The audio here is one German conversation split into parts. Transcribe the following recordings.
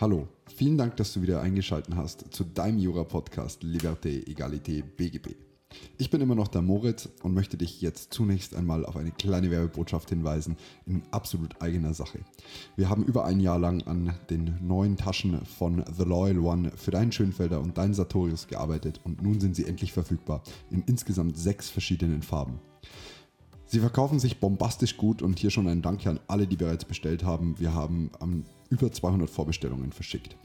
Hallo, vielen Dank, dass du wieder eingeschaltet hast zu deinem Jura-Podcast Liberté, Egalité, BGB. Ich bin immer noch der Moritz und möchte dich jetzt zunächst einmal auf eine kleine Werbebotschaft hinweisen in absolut eigener Sache. Wir haben über ein Jahr lang an den neuen Taschen von The Loyal One für deinen Schönfelder und deinen Sartorius gearbeitet und nun sind sie endlich verfügbar in insgesamt sechs verschiedenen Farben. Sie verkaufen sich bombastisch gut und hier schon ein Danke an alle, die bereits bestellt haben. Wir haben um, über 200 Vorbestellungen verschickt.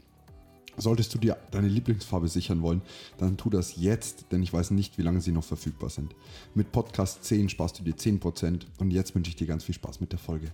Solltest du dir deine Lieblingsfarbe sichern wollen, dann tu das jetzt, denn ich weiß nicht, wie lange sie noch verfügbar sind. Mit Podcast 10 sparst du dir 10% und jetzt wünsche ich dir ganz viel Spaß mit der Folge.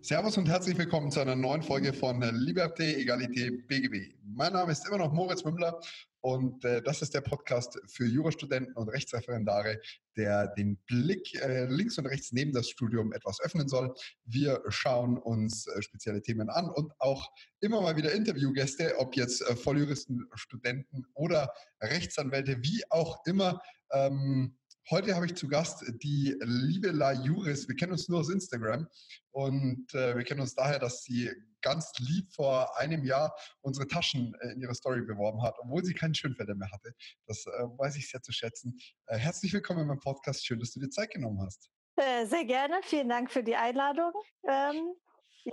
Servus und herzlich willkommen zu einer neuen Folge von Liberté, Egalité, BGB. Mein Name ist immer noch Moritz Mümmler und äh, das ist der Podcast für Jurastudenten und Rechtsreferendare, der den Blick äh, links und rechts neben das Studium etwas öffnen soll. Wir schauen uns äh, spezielle Themen an und auch immer mal wieder Interviewgäste, ob jetzt äh, Volljuristen, Studenten oder Rechtsanwälte, wie auch immer. Ähm, Heute habe ich zu Gast die liebe La Juris. Wir kennen uns nur aus Instagram und äh, wir kennen uns daher, dass sie ganz lieb vor einem Jahr unsere Taschen äh, in ihrer Story beworben hat, obwohl sie keinen Schönfelder mehr hatte. Das äh, weiß ich sehr zu schätzen. Äh, herzlich willkommen in meinem Podcast. Schön, dass du dir Zeit genommen hast. Äh, sehr gerne. Vielen Dank für die Einladung. Ähm,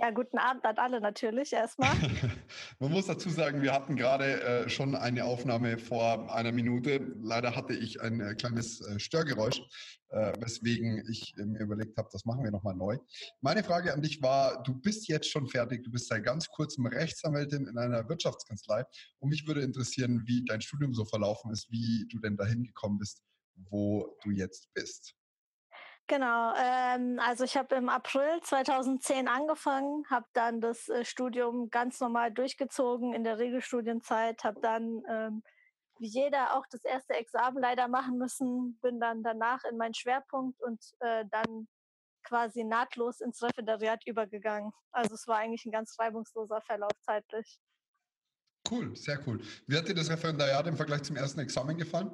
ja, guten Abend an alle natürlich erstmal. Man muss dazu sagen, wir hatten gerade äh, schon eine Aufnahme vor einer Minute. Leider hatte ich ein äh, kleines äh, Störgeräusch, äh, weswegen ich äh, mir überlegt habe, das machen wir nochmal neu. Meine Frage an dich war, du bist jetzt schon fertig, du bist seit ganz kurzem Rechtsanwältin in einer Wirtschaftskanzlei und mich würde interessieren, wie dein Studium so verlaufen ist, wie du denn dahin gekommen bist, wo du jetzt bist. Genau, ähm, also ich habe im April 2010 angefangen, habe dann das äh, Studium ganz normal durchgezogen in der Regelstudienzeit, habe dann ähm, wie jeder auch das erste Examen leider machen müssen, bin dann danach in meinen Schwerpunkt und äh, dann quasi nahtlos ins Referendariat übergegangen. Also es war eigentlich ein ganz reibungsloser Verlauf zeitlich. Cool, sehr cool. Wie hat dir das Referendariat im Vergleich zum ersten Examen gefallen?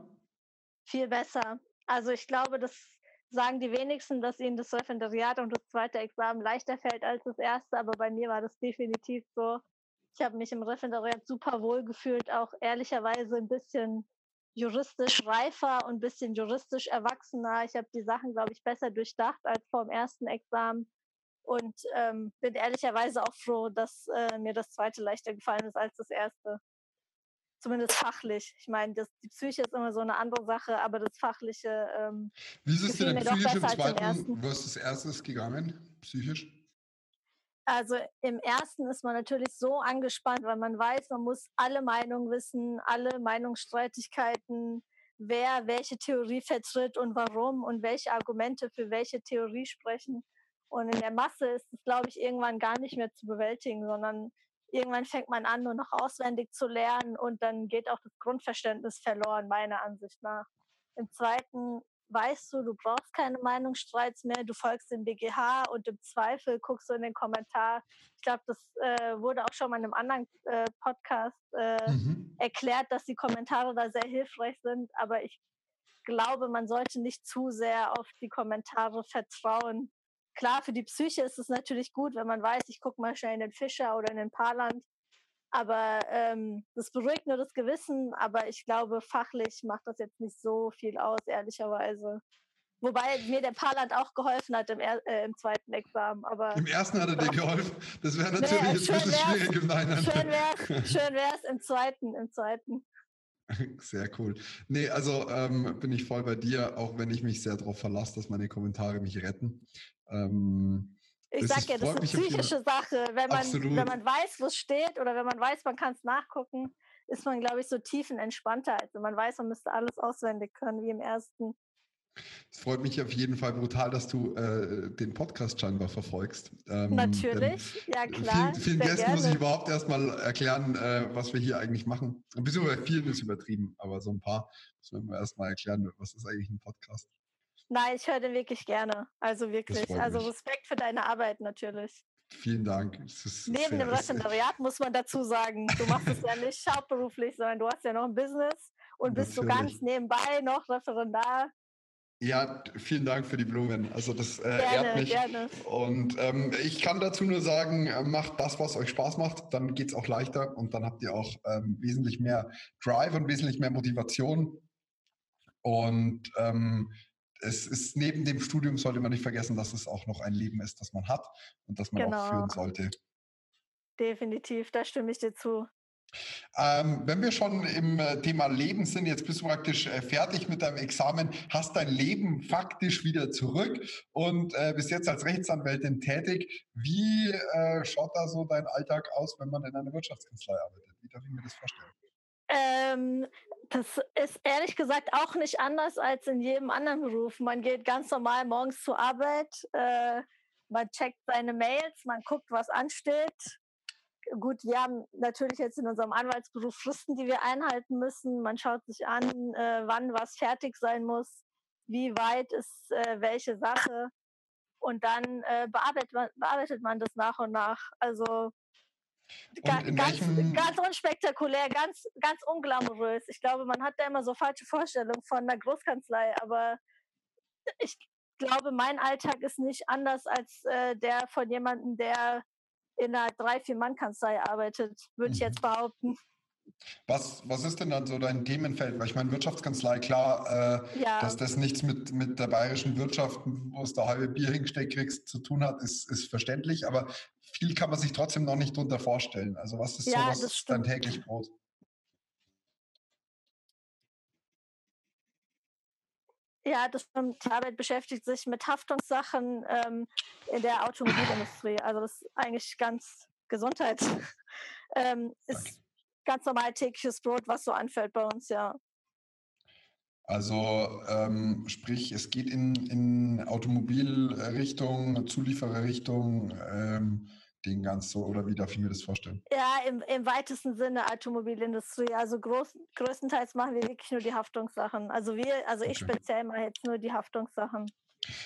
Viel besser. Also ich glaube, das sagen die wenigsten, dass ihnen das Referendariat und das zweite Examen leichter fällt als das erste, aber bei mir war das definitiv so. Ich habe mich im Referendariat super wohl gefühlt, auch ehrlicherweise ein bisschen juristisch reifer und ein bisschen juristisch erwachsener. Ich habe die Sachen, glaube ich, besser durchdacht als vor dem ersten Examen und ähm, bin ehrlicherweise auch froh, dass äh, mir das zweite leichter gefallen ist als das erste zumindest fachlich. Ich meine, das, die Psyche ist immer so eine andere Sache, aber das Fachliche. Ähm, Wie ist es denn psychisch im zweiten? Wo ist das erste gegangen, psychisch? Also im ersten ist man natürlich so angespannt, weil man weiß, man muss alle Meinungen wissen, alle Meinungsstreitigkeiten, wer welche Theorie vertritt und warum und welche Argumente für welche Theorie sprechen. Und in der Masse ist es, glaube ich, irgendwann gar nicht mehr zu bewältigen, sondern irgendwann fängt man an, nur noch auswendig zu lernen und dann geht auch das Grundverständnis verloren, meiner Ansicht nach. Im zweiten weißt du, du brauchst keine Meinungsstreits mehr, du folgst dem BGH und im Zweifel guckst du in den Kommentar. Ich glaube, das äh, wurde auch schon mal in einem anderen äh, Podcast äh, mhm. erklärt, dass die Kommentare da sehr hilfreich sind, aber ich glaube, man sollte nicht zu sehr auf die Kommentare vertrauen, klar, für die Psyche ist es natürlich gut, wenn man weiß, ich gucke mal schnell in den Fischer oder in den Paarland. Aber ähm, das beruhigt nur das Gewissen. Aber ich glaube, fachlich macht das jetzt nicht so viel aus, ehrlicherweise. Wobei mir der Paarland auch geholfen hat im, äh, im zweiten Examen. Aber Im ersten hat er dir geholfen. Das wäre natürlich nee, jetzt ein bisschen schwierig im Nein. Schön wäre es im zweiten, im zweiten. Sehr cool. Nee, also ähm, bin ich voll bei dir, auch wenn ich mich sehr darauf verlasse, dass meine Kommentare mich retten. Ähm, ich sag ja, das ist eine psychische Sache. Wenn man, wenn man weiß, wo es steht oder wenn man weiß, man kann es nachgucken, ist man, glaube ich, so tiefenentspannter, als wenn man weiß, man müsste alles auswendig können, wie im ersten. Es freut mich auf jeden Fall brutal, dass du äh, den Podcast scheinbar verfolgst. Ähm, Natürlich, ja klar. Vielen, vielen Gästen gerne. muss ich überhaupt erstmal erklären, äh, was wir hier eigentlich machen. Beziehungsweise vielen ist übertrieben, aber so ein paar müssen wir erstmal erklären, was ist eigentlich ein Podcast. Nein, ich höre den wirklich gerne. Also wirklich. Also Respekt für deine Arbeit natürlich. Vielen Dank. Neben dem Referendariat muss man dazu sagen, du machst es ja nicht hauptberuflich, sondern du hast ja noch ein Business und bist du so ganz nebenbei noch Referendar. Ja, vielen Dank für die Blumen. Also das äh, gerne, ehrt mich. Gerne. Und ähm, ich kann dazu nur sagen, äh, macht das, was euch Spaß macht, dann geht es auch leichter und dann habt ihr auch ähm, wesentlich mehr Drive und wesentlich mehr Motivation. Und ähm, es ist neben dem Studium sollte man nicht vergessen, dass es auch noch ein Leben ist, das man hat und das man genau. auch führen sollte. Definitiv, da stimme ich dir zu. Ähm, wenn wir schon im äh, Thema Leben sind, jetzt bist du praktisch äh, fertig mit deinem Examen, hast dein Leben faktisch wieder zurück und äh, bist jetzt als Rechtsanwältin tätig. Wie äh, schaut da so dein Alltag aus, wenn man in einer Wirtschaftskanzlei arbeitet? Wie darf ich mir das vorstellen? Ähm, das ist ehrlich gesagt auch nicht anders als in jedem anderen Beruf. Man geht ganz normal morgens zur Arbeit, äh, man checkt seine Mails, man guckt, was ansteht, gut, wir haben natürlich jetzt in unserem Anwaltsberuf Fristen, die wir einhalten müssen. Man schaut sich an, äh, wann was fertig sein muss, wie weit ist äh, welche Sache. Und dann äh, bearbeitet, man, bearbeitet man das nach und nach. Also ga, ganz, ganz unspektakulär, ganz, ganz unglamourös. Ich glaube, man hat da immer so falsche Vorstellungen von einer Großkanzlei, aber ich glaube, mein Alltag ist nicht anders als äh, der von jemandem, der in einer drei, vier Mann-Kanzlei arbeitet, würde mhm. ich jetzt behaupten. Was, was ist denn dann so dein Themenfeld? Weil ich meine, Wirtschaftskanzlei, klar, äh, ja. dass das nichts mit, mit der bayerischen Wirtschaft, wo es da halbe Bier hingesteckt kriegst, zu tun hat, ist, ist verständlich, aber viel kann man sich trotzdem noch nicht darunter vorstellen. Also was ist ja, so was dein täglich Brot? Ja, das stimmt. Die Arbeit beschäftigt sich mit Haftungssachen ähm, in der Automobilindustrie. Also das ist eigentlich ganz Gesundheit. ähm, ist ganz normal tägliches Brot, was so anfällt bei uns, ja. Also ähm, sprich, es geht in, in Automobilrichtung, Zuliefererrichtung, ähm, den ganz so, oder wie darf ich mir das vorstellen? Ja, im, im weitesten Sinne Automobilindustrie. Also groß, größtenteils machen wir wirklich nur die Haftungssachen. Also wir, also okay. ich speziell mache jetzt nur die Haftungssachen.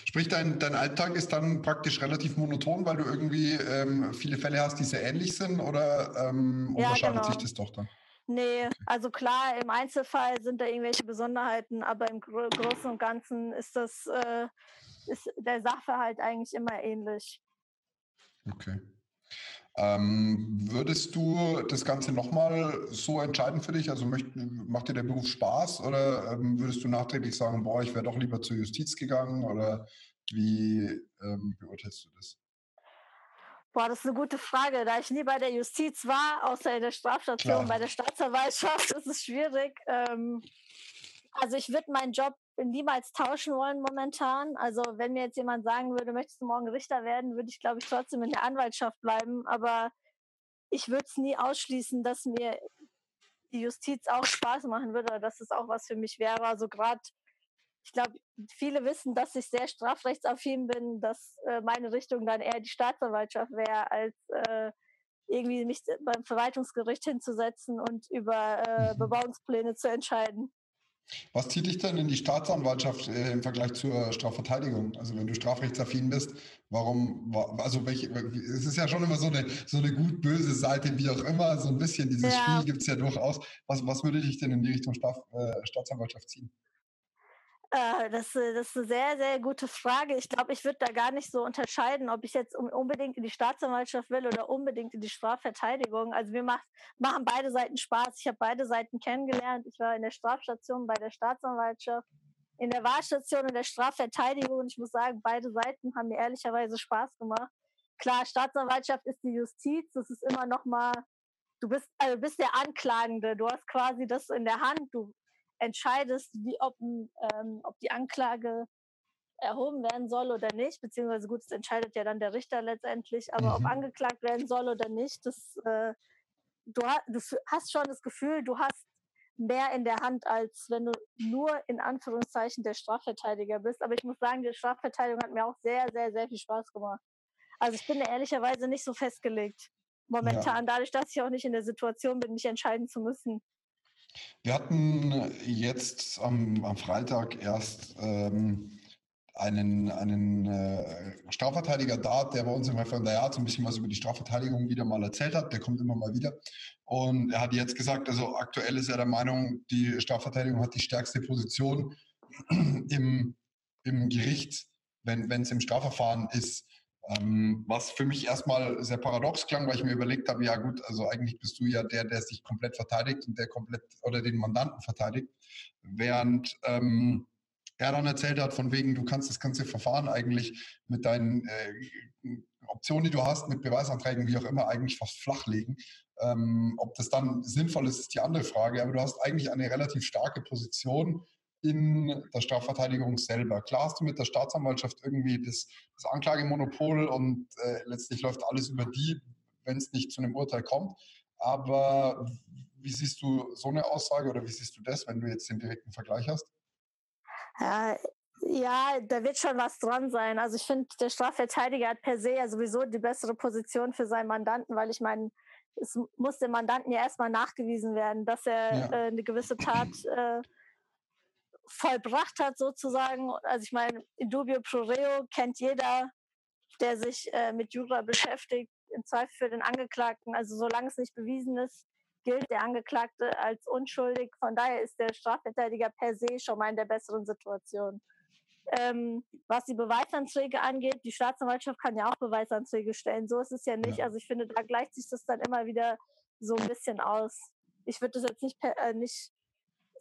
Sprich, dein, dein Alltag ist dann praktisch relativ monoton, weil du irgendwie ähm, viele Fälle hast, die sehr ähnlich sind oder ähm, unterscheidet genau. sich das doch dann? Nee, also klar, im Einzelfall sind da irgendwelche Besonderheiten, aber im Gro Großen und Ganzen ist das äh, ist der Sachverhalt eigentlich immer ähnlich. Okay. Ähm, würdest du das Ganze nochmal so entscheiden für dich? Also möcht, macht dir der Beruf Spaß oder ähm, würdest du nachträglich sagen, boah, ich wäre doch lieber zur Justiz gegangen oder wie ähm, beurteilst du das? Boah, das ist eine gute Frage. Da ich nie bei der Justiz war, außer in der Strafstation, Klar. bei der Staatsanwaltschaft, ist es schwierig. Ähm, also ich würde meinen Job niemals tauschen wollen momentan. Also wenn mir jetzt jemand sagen würde, möchtest du morgen Richter werden, würde ich, glaube ich, trotzdem in der Anwaltschaft bleiben. Aber ich würde es nie ausschließen, dass mir die Justiz auch Spaß machen würde oder dass es auch was für mich wäre. Also gerade, ich glaube, viele wissen, dass ich sehr strafrechtsaffin bin, dass äh, meine Richtung dann eher die Staatsanwaltschaft wäre, als äh, irgendwie mich beim Verwaltungsgericht hinzusetzen und über äh, mhm. Bebauungspläne zu entscheiden. Was zieht dich denn in die Staatsanwaltschaft äh, im Vergleich zur Strafverteidigung? Also wenn du strafrechtsaffin bist, warum, also welche, es ist ja schon immer so eine, so eine gut-böse Seite, wie auch immer, so ein bisschen dieses ja. Spiel gibt es ja durchaus. Was, was würde dich denn in die Richtung Staat, äh, Staatsanwaltschaft ziehen? Äh, das, äh, das ist eine sehr, sehr gute Frage. Ich glaube, ich würde da gar nicht so unterscheiden, ob ich jetzt unbedingt in die Staatsanwaltschaft will oder unbedingt in die Strafverteidigung. Also mir macht, machen beide Seiten Spaß. Ich habe beide Seiten kennengelernt. Ich war in der Strafstation bei der Staatsanwaltschaft, in der Wahlstation und der Strafverteidigung. Und ich muss sagen, beide Seiten haben mir ehrlicherweise Spaß gemacht. Klar, Staatsanwaltschaft ist die Justiz. Das ist immer noch mal du bist, also bist der Anklagende. Du hast quasi das in der Hand. Du entscheidest, wie, ob, ähm, ob die Anklage erhoben werden soll oder nicht, beziehungsweise gut, das entscheidet ja dann der Richter letztendlich, aber mhm. ob angeklagt werden soll oder nicht, das, äh, du, du hast schon das Gefühl, du hast mehr in der Hand, als wenn du nur in Anführungszeichen der Strafverteidiger bist. Aber ich muss sagen, die Strafverteidigung hat mir auch sehr, sehr, sehr viel Spaß gemacht. Also ich bin ehrlicherweise nicht so festgelegt momentan, ja. dadurch, dass ich auch nicht in der Situation bin, mich entscheiden zu müssen. Wir hatten jetzt am, am Freitag erst ähm, einen, einen äh, Strafverteidiger da, der bei uns im Referendariat so ein bisschen was über die Strafverteidigung wieder mal erzählt hat. Der kommt immer mal wieder. Und er hat jetzt gesagt, also aktuell ist er der Meinung, die Strafverteidigung hat die stärkste Position im, im Gericht, wenn es im Strafverfahren ist. Ähm, was für mich erstmal sehr paradox klang, weil ich mir überlegt habe, ja gut, also eigentlich bist du ja der, der sich komplett verteidigt und der komplett oder den Mandanten verteidigt, während ähm, er dann erzählt hat, von wegen, du kannst das ganze Verfahren eigentlich mit deinen äh, Optionen, die du hast, mit Beweisanträgen, wie auch immer, eigentlich fast flachlegen. Ähm, ob das dann sinnvoll ist, ist die andere Frage. Aber du hast eigentlich eine relativ starke Position in der Strafverteidigung selber. Klar hast du mit der Staatsanwaltschaft irgendwie das, das Anklagemonopol und äh, letztlich läuft alles über die, wenn es nicht zu einem Urteil kommt. Aber wie siehst du so eine Aussage oder wie siehst du das, wenn du jetzt den direkten Vergleich hast? Ja, ja, da wird schon was dran sein. Also ich finde, der Strafverteidiger hat per se ja sowieso die bessere Position für seinen Mandanten, weil ich meine, es muss dem Mandanten ja erstmal nachgewiesen werden, dass er ja. äh, eine gewisse Tat äh, vollbracht hat sozusagen. Also ich meine, in dubio pro reo kennt jeder, der sich äh, mit Jura beschäftigt, im Zweifel für den Angeklagten. Also solange es nicht bewiesen ist, gilt der Angeklagte als unschuldig. Von daher ist der Strafverteidiger per se schon mal in der besseren Situation. Ähm, was die Beweisanträge angeht, die Staatsanwaltschaft kann ja auch Beweisanträge stellen. So ist es ja nicht. Ja. Also ich finde, da gleicht sich das dann immer wieder so ein bisschen aus. Ich würde das jetzt nicht, äh, nicht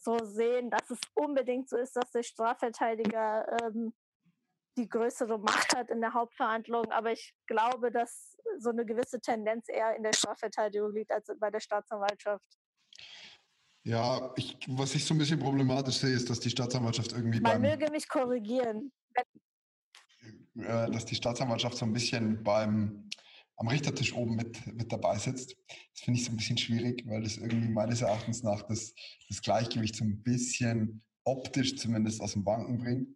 so sehen, dass es unbedingt so ist, dass der Strafverteidiger ähm, die größere Macht hat in der Hauptverhandlung. Aber ich glaube, dass so eine gewisse Tendenz eher in der Strafverteidigung liegt als bei der Staatsanwaltschaft. Ja, ich, was ich so ein bisschen problematisch sehe, ist, dass die Staatsanwaltschaft irgendwie. Man beim, möge mich korrigieren. Äh, dass die Staatsanwaltschaft so ein bisschen beim am Richtertisch oben mit, mit dabei sitzt. Das finde ich so ein bisschen schwierig, weil das irgendwie meines Erachtens nach das, das Gleichgewicht so ein bisschen optisch zumindest aus dem Banken bringt.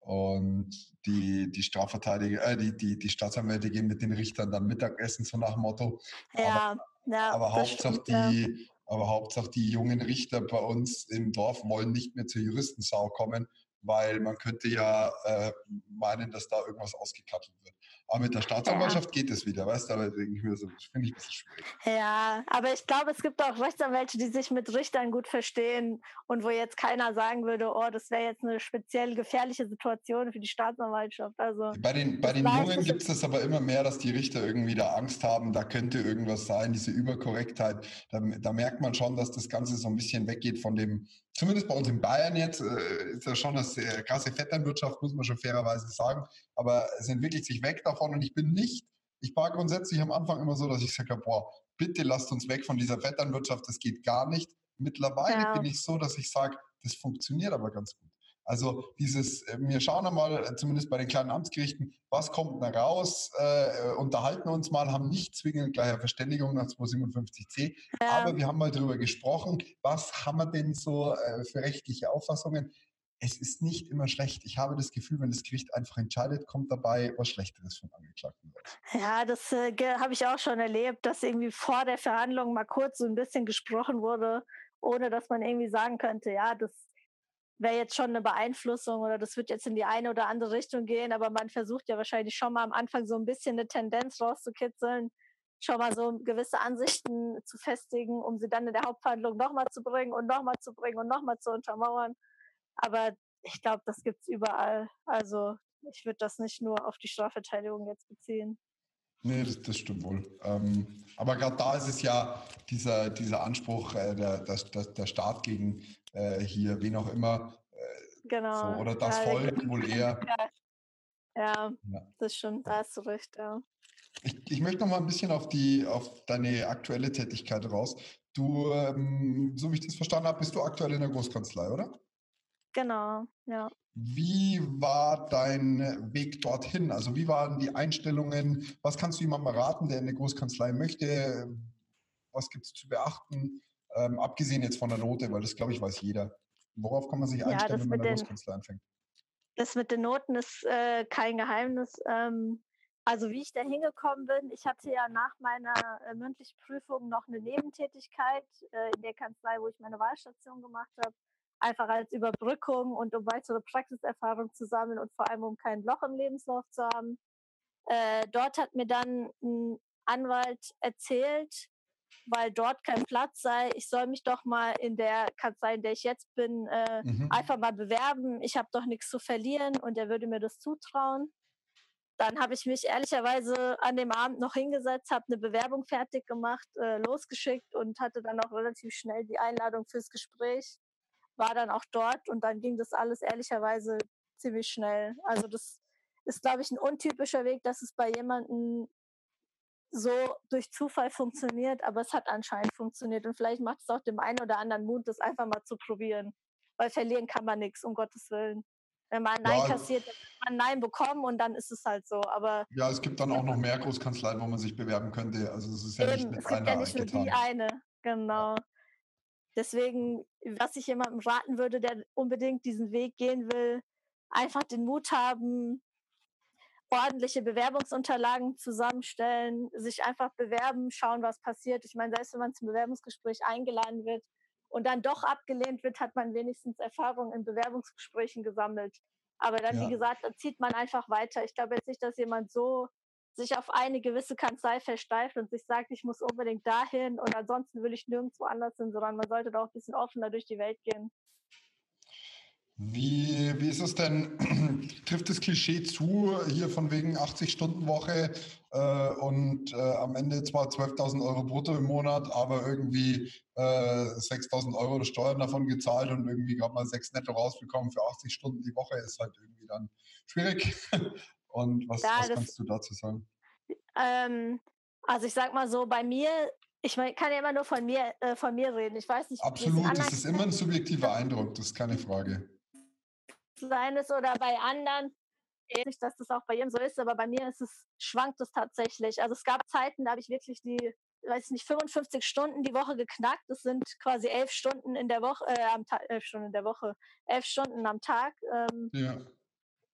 Und die, die Strafverteidiger, äh, die, die, die Staatsanwälte gehen mit den Richtern dann Mittagessen, so nach dem Motto. Ja, aber, ja, aber Hauptsache stimmt, die, ja. aber Hauptsache die jungen Richter bei uns im Dorf wollen nicht mehr zur Juristensau kommen, weil man könnte ja äh, meinen, dass da irgendwas ausgekattelt wird. Aber mit der Staatsanwaltschaft ja. geht es wieder, weißt du? Aber denke ich mir so, finde ich ein bisschen schwierig. Ja, aber ich glaube, es gibt auch Rechtsanwälte, die sich mit Richtern gut verstehen und wo jetzt keiner sagen würde, oh, das wäre jetzt eine speziell gefährliche Situation für die Staatsanwaltschaft. Also bei den, bei den Jungen gibt es das aber immer mehr, dass die Richter irgendwie da Angst haben, da könnte irgendwas sein, diese Überkorrektheit. Da, da merkt man schon, dass das Ganze so ein bisschen weggeht von dem, zumindest bei uns in Bayern jetzt, äh, ist ja schon das äh, krasse Vetternwirtschaft, muss man schon fairerweise sagen, aber es entwickelt sich weg davon und ich bin nicht, ich war grundsätzlich am Anfang immer so, dass ich sage, boah, bitte lasst uns weg von dieser Vetternwirtschaft, das geht gar nicht. Mittlerweile ja. bin ich so, dass ich sage, das funktioniert aber ganz gut. Also dieses, äh, wir schauen einmal, äh, zumindest bei den kleinen Amtsgerichten, was kommt da raus, äh, unterhalten uns mal, haben nicht zwingend gleich eine Verständigung nach 257c, ja. aber wir haben mal darüber gesprochen, was haben wir denn so äh, für rechtliche Auffassungen. Es ist nicht immer schlecht. Ich habe das Gefühl, wenn das Gericht einfach entscheidet, kommt dabei was Schlechteres von Angeklagten raus. Ja, das äh, habe ich auch schon erlebt, dass irgendwie vor der Verhandlung mal kurz so ein bisschen gesprochen wurde, ohne dass man irgendwie sagen könnte, ja, das wäre jetzt schon eine Beeinflussung oder das wird jetzt in die eine oder andere Richtung gehen, aber man versucht ja wahrscheinlich schon mal am Anfang so ein bisschen eine Tendenz rauszukitzeln, schon mal so gewisse Ansichten zu festigen, um sie dann in der Hauptverhandlung nochmal zu bringen und nochmal zu bringen und nochmal zu untermauern. Aber ich glaube, das gibt es überall. Also ich würde das nicht nur auf die Strafverteidigung jetzt beziehen. Nee, das, das stimmt wohl. Ähm, aber gerade da ist es ja dieser, dieser Anspruch, äh, der, der, der Staat gegen äh, hier, wen auch immer. Äh, genau. So, oder das ja, Volk wohl eher. Ja, ja, das stimmt, da hast du recht, ja. Ich, ich möchte noch mal ein bisschen auf, die, auf deine aktuelle Tätigkeit raus. Du, ähm, so wie ich das verstanden habe, bist du aktuell in der Großkanzlei, oder? Genau, ja. Wie war dein Weg dorthin? Also wie waren die Einstellungen? Was kannst du jemandem raten, der in eine Großkanzlei möchte? Was gibt es zu beachten? Ähm, abgesehen jetzt von der Note, weil das, glaube ich, weiß jeder. Worauf kann man sich einstellen, ja, wenn man in der Großkanzlei anfängt? Das mit den Noten ist äh, kein Geheimnis. Ähm, also wie ich da hingekommen bin, ich hatte ja nach meiner äh, mündlichen Prüfung noch eine Nebentätigkeit äh, in der Kanzlei, wo ich meine Wahlstation gemacht habe einfach als Überbrückung und um weitere Praxiserfahrung zu sammeln und vor allem um kein Loch im Lebenslauf zu haben. Äh, dort hat mir dann ein Anwalt erzählt, weil dort kein Platz sei. Ich soll mich doch mal in der Kanzlei, in der ich jetzt bin, äh, mhm. einfach mal bewerben. Ich habe doch nichts zu verlieren und er würde mir das zutrauen. Dann habe ich mich ehrlicherweise an dem Abend noch hingesetzt, habe eine Bewerbung fertig gemacht, äh, losgeschickt und hatte dann auch relativ schnell die Einladung fürs Gespräch. War dann auch dort und dann ging das alles ehrlicherweise ziemlich schnell. Also das ist, glaube ich, ein untypischer Weg, dass es bei jemandem so durch Zufall funktioniert, aber es hat anscheinend funktioniert und vielleicht macht es auch dem einen oder anderen Mut, das einfach mal zu probieren, weil verlieren kann man nichts, um Gottes Willen. Wenn man ein Nein ja, kassiert, dann kann man ein Nein bekommen und dann ist es halt so. Aber ja, es gibt dann auch noch mehr Großkanzleien, wo man sich bewerben könnte. Also es ist ja eben, nicht mit es gibt ja nicht nur die eine, genau. Deswegen, was ich jemandem raten würde, der unbedingt diesen Weg gehen will, einfach den Mut haben, ordentliche Bewerbungsunterlagen zusammenstellen, sich einfach bewerben, schauen, was passiert. Ich meine, selbst wenn man zum Bewerbungsgespräch eingeladen wird und dann doch abgelehnt wird, hat man wenigstens Erfahrung in Bewerbungsgesprächen gesammelt. Aber dann, ja. wie gesagt, zieht man einfach weiter. Ich glaube jetzt nicht, dass jemand so sich auf eine gewisse Kanzlei versteift und sich sagt, ich muss unbedingt dahin und ansonsten will ich nirgendwo anders hin, sondern man sollte da auch ein bisschen offener durch die Welt gehen. Wie, wie ist es denn? Trifft das Klischee zu, hier von wegen 80-Stunden-Woche äh, und äh, am Ende zwar 12.000 Euro brutto im Monat, aber irgendwie äh, 6.000 Euro Steuern davon gezahlt und irgendwie gerade mal 6 netto rausbekommen für 80 Stunden die Woche ist halt irgendwie dann schwierig. Und was, ja, was kannst du dazu sagen? Ähm, also ich sag mal so, bei mir ich mein, kann ja immer nur von mir, äh, von mir reden. Ich weiß nicht. Absolut, das ist immer ein subjektiver Eindruck, das ist keine Frage sein ist oder bei anderen. Nicht, dass das auch bei jedem so ist, aber bei mir ist es, schwankt es tatsächlich. Also es gab Zeiten, da habe ich wirklich die, weiß nicht, 55 Stunden die Woche geknackt. Das sind quasi elf Stunden in der Woche, äh, am Tag, elf Stunden in der Woche, elf Stunden am Tag. Ähm, ja.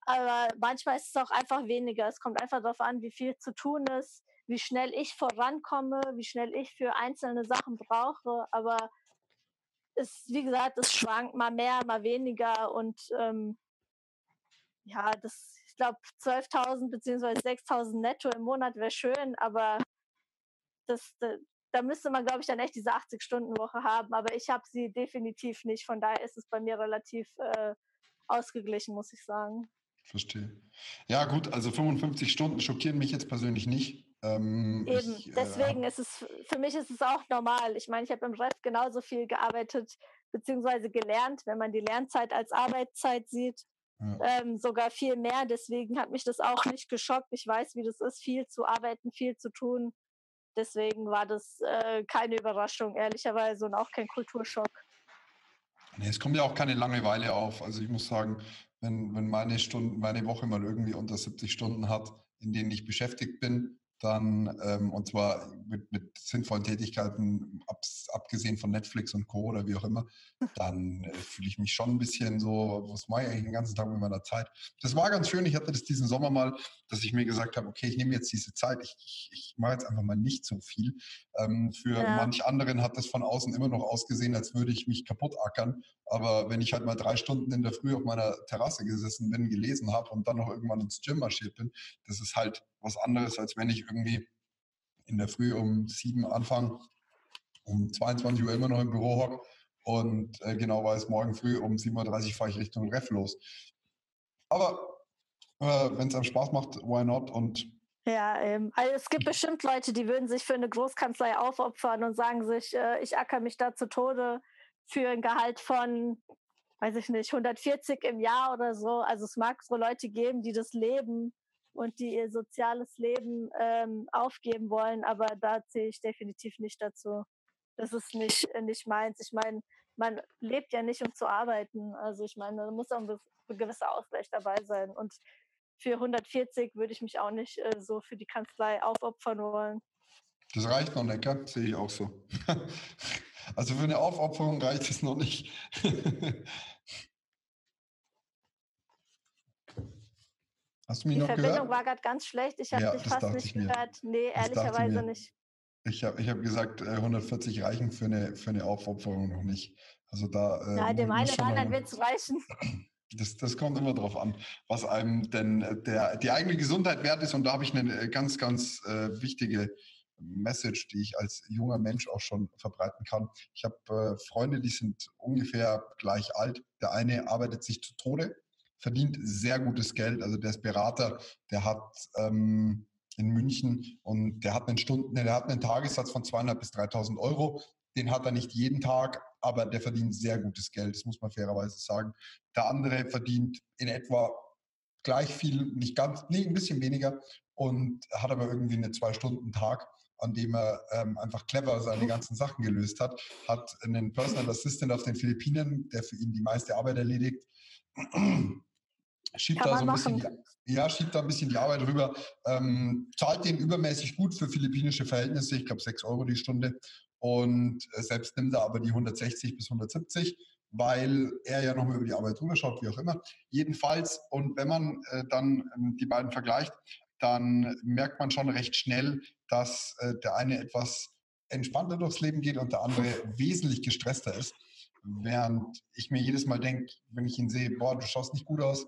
Aber manchmal ist es auch einfach weniger. Es kommt einfach darauf an, wie viel zu tun ist, wie schnell ich vorankomme, wie schnell ich für einzelne Sachen brauche. Aber ist, wie gesagt, es schwankt mal mehr, mal weniger und ähm, ja, das, ich glaube, 12.000 bzw. 6.000 netto im Monat wäre schön, aber das, da, da müsste man, glaube ich, dann echt diese 80-Stunden-Woche haben. Aber ich habe sie definitiv nicht. Von daher ist es bei mir relativ äh, ausgeglichen, muss ich sagen. Verstehe. Ja, gut, also 55 Stunden schockieren mich jetzt persönlich nicht. Ähm, Eben, ich, äh, deswegen ist es, für mich ist es auch normal. Ich meine, ich habe im Ref genauso viel gearbeitet, beziehungsweise gelernt, wenn man die Lernzeit als Arbeitszeit sieht. Ja. Ähm, sogar viel mehr. Deswegen hat mich das auch nicht geschockt. Ich weiß, wie das ist, viel zu arbeiten, viel zu tun. Deswegen war das äh, keine Überraschung, ehrlicherweise, und auch kein Kulturschock. Nee, es kommt ja auch keine Langeweile auf. Also ich muss sagen, wenn, wenn meine Stunden, meine Woche mal irgendwie unter 70 Stunden hat, in denen ich beschäftigt bin, dann, ähm, und zwar mit, mit sinnvollen Tätigkeiten, ab, abgesehen von Netflix und Co. oder wie auch immer, dann äh, fühle ich mich schon ein bisschen so, was mache ich eigentlich den ganzen Tag mit meiner Zeit? Das war ganz schön. Ich hatte das diesen Sommer mal, dass ich mir gesagt habe, okay, ich nehme jetzt diese Zeit, ich, ich, ich mache jetzt einfach mal nicht so viel. Ähm, für ja. manch anderen hat das von außen immer noch ausgesehen, als würde ich mich kaputt ackern. Aber wenn ich halt mal drei Stunden in der Früh auf meiner Terrasse gesessen bin, gelesen habe und dann noch irgendwann ins Gym marschiert bin, das ist halt was anderes, als wenn ich irgendwie in der Früh um sieben anfange, um 22 Uhr immer noch im Büro hocke und äh, genau weiß, morgen früh um 7.30 Uhr fahre ich Richtung Ref los. Aber äh, wenn es einem Spaß macht, why not? Und ja, ähm, also es gibt bestimmt Leute, die würden sich für eine Großkanzlei aufopfern und sagen sich, äh, ich acker mich da zu Tode für ein Gehalt von, weiß ich nicht, 140 im Jahr oder so. Also es mag so Leute geben, die das leben und die ihr soziales Leben ähm, aufgeben wollen, aber da zähle ich definitiv nicht dazu. Das ist nicht, nicht meins. Ich meine, man lebt ja nicht, um zu arbeiten. Also ich meine, da muss auch ein gewisser Ausgleich dabei sein. Und für 140 würde ich mich auch nicht äh, so für die Kanzlei aufopfern wollen. Das reicht noch nicht, gell? sehe ich auch so. also für eine Aufopferung reicht es noch nicht. Hast du mich Die noch Verbindung gehört? war gerade ganz schlecht. Ich habe ja, dich fast nicht gehört. Nee, das ehrlicherweise nicht. Ich habe ich hab gesagt, 140 äh, reichen für eine, für eine Aufopferung noch nicht. Also da. Äh, ja, dem einen oder anderen wird es reichen. Das, das kommt immer darauf an, was einem denn äh, der, die eigene Gesundheit wert ist. Und da habe ich eine ganz, ganz äh, wichtige Message, die ich als junger Mensch auch schon verbreiten kann. Ich habe äh, Freunde, die sind ungefähr gleich alt. Der eine arbeitet sich zu Tode, verdient sehr gutes Geld. Also der ist Berater, der hat ähm, in München und der hat einen Stunden, der hat einen Tagessatz von 200 bis 3.000 Euro. Den hat er nicht jeden Tag, aber der verdient sehr gutes Geld. Das muss man fairerweise sagen. Der andere verdient in etwa gleich viel, nicht ganz, nee, ein bisschen weniger und hat aber irgendwie einen Zwei-Stunden-Tag, an dem er ähm, einfach clever seine ganzen Sachen gelöst hat. Hat einen Personal Assistant auf den Philippinen, der für ihn die meiste Arbeit erledigt. Schiebt da so ein bisschen die, ja, schiebt da ein bisschen die Arbeit rüber, ähm, zahlt den übermäßig gut für philippinische Verhältnisse, ich glaube 6 Euro die Stunde und äh, selbst nimmt er aber die 160 bis 170 weil er ja nochmal über die Arbeit drüber schaut, wie auch immer. Jedenfalls, und wenn man äh, dann ähm, die beiden vergleicht, dann merkt man schon recht schnell, dass äh, der eine etwas entspannter durchs Leben geht und der andere wesentlich gestresster ist. Während ich mir jedes Mal denke, wenn ich ihn sehe, boah, du schaust nicht gut aus,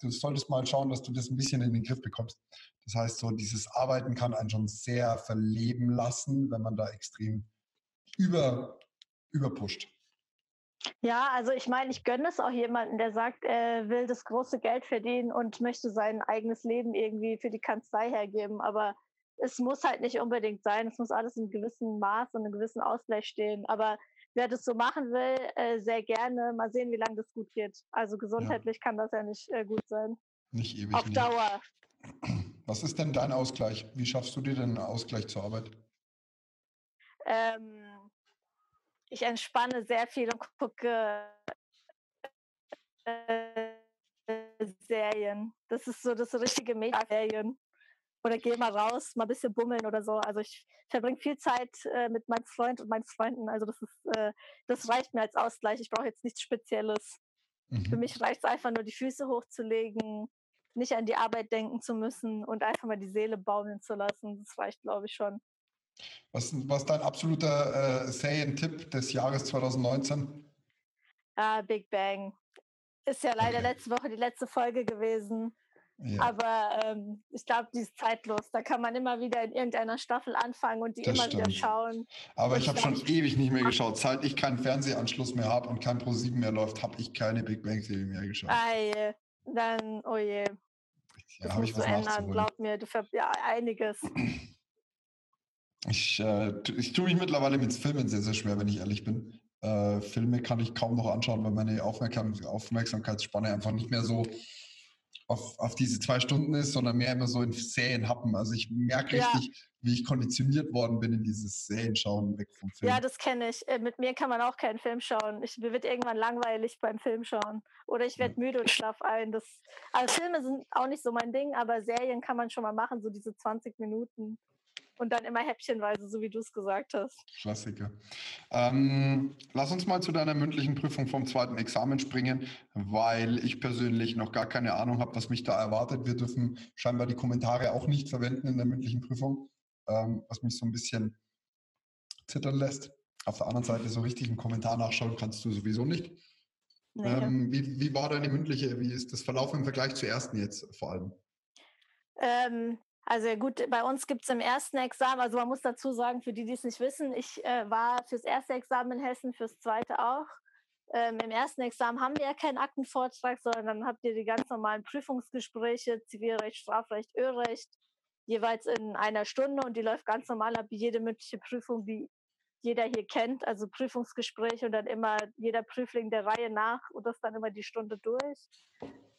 du solltest mal schauen, dass du das ein bisschen in den Griff bekommst. Das heißt, so dieses Arbeiten kann einen schon sehr verleben lassen, wenn man da extrem über, überpusht. Ja, also ich meine, ich gönne es auch jemanden, der sagt, er will das große Geld verdienen und möchte sein eigenes Leben irgendwie für die Kanzlei hergeben. Aber es muss halt nicht unbedingt sein. Es muss alles in einem gewissen Maß und einem gewissen Ausgleich stehen. Aber wer das so machen will, äh, sehr gerne. Mal sehen, wie lange das gut geht. Also gesundheitlich ja. kann das ja nicht äh, gut sein. Nicht ewig. Auf nicht. Dauer. Was ist denn dein Ausgleich? Wie schaffst du dir denn einen Ausgleich zur Arbeit? Ähm, ich entspanne sehr viel und gucke äh, Serien. Das ist so das richtige Mega-Serien. Oder gehe mal raus, mal ein bisschen bummeln oder so. Also ich verbringe viel Zeit äh, mit meinem Freund und meinen Freunden. Also das ist, äh, das reicht mir als Ausgleich. Ich brauche jetzt nichts Spezielles. Mhm. Für mich reicht es einfach nur, die Füße hochzulegen, nicht an die Arbeit denken zu müssen und einfach mal die Seele baumeln zu lassen. Das reicht, glaube ich, schon. Was, was ist dein absoluter äh, Serientipp des Jahres 2019? Ah, Big Bang. Ist ja leider okay. letzte Woche die letzte Folge gewesen. Ja. Aber ähm, ich glaube, die ist zeitlos. Da kann man immer wieder in irgendeiner Staffel anfangen und die das immer stimmt. wieder schauen. Aber ich habe schon ewig nicht mehr geschaut. Seit ich keinen Fernsehanschluss mehr habe und kein Pro7 mehr läuft, habe ich keine Big Bang Serie mehr geschaut. Ei, dann, oh je. Ja, habe ich was ändern. Glaub mir, du ver ja einiges. Ich, äh, ich tue mich mittlerweile mit Filmen sehr, sehr schwer, wenn ich ehrlich bin. Äh, Filme kann ich kaum noch anschauen, weil meine Aufmerksam Aufmerksamkeitsspanne einfach nicht mehr so auf, auf diese zwei Stunden ist, sondern mehr immer so in Serien happen. Also ich merke ja. richtig, wie ich konditioniert worden bin in dieses Serienschauen weg vom Film. Ja, das kenne ich. Äh, mit mir kann man auch keinen Film schauen. Ich, mir wird irgendwann langweilig beim Film schauen. Oder ich werde ja. müde und schlaf ein. Das, also Filme sind auch nicht so mein Ding, aber Serien kann man schon mal machen, so diese 20 Minuten und dann immer häppchenweise, so wie du es gesagt hast. Klassiker. Ähm, lass uns mal zu deiner mündlichen Prüfung vom zweiten Examen springen, weil ich persönlich noch gar keine Ahnung habe, was mich da erwartet. Wir dürfen scheinbar die Kommentare auch nicht verwenden in der mündlichen Prüfung, ähm, was mich so ein bisschen zittern lässt. Auf der anderen Seite so richtig einen Kommentar nachschauen kannst du sowieso nicht. Nee. Ähm, wie, wie war deine mündliche, wie ist das verlaufen im Vergleich zur ersten jetzt vor allem? Ähm, also gut, bei uns gibt es im ersten Examen, also man muss dazu sagen, für die, die es nicht wissen, ich äh, war fürs erste Examen in Hessen, fürs zweite auch. Ähm, Im ersten Examen haben wir ja keinen Aktenvortrag, sondern dann habt ihr die ganz normalen Prüfungsgespräche, Zivilrecht, Strafrecht, Ölrecht, jeweils in einer Stunde und die läuft ganz normal ab wie jede mündliche Prüfung, die jeder hier kennt, also Prüfungsgespräche und dann immer jeder Prüfling der Reihe nach und das dann immer die Stunde durch.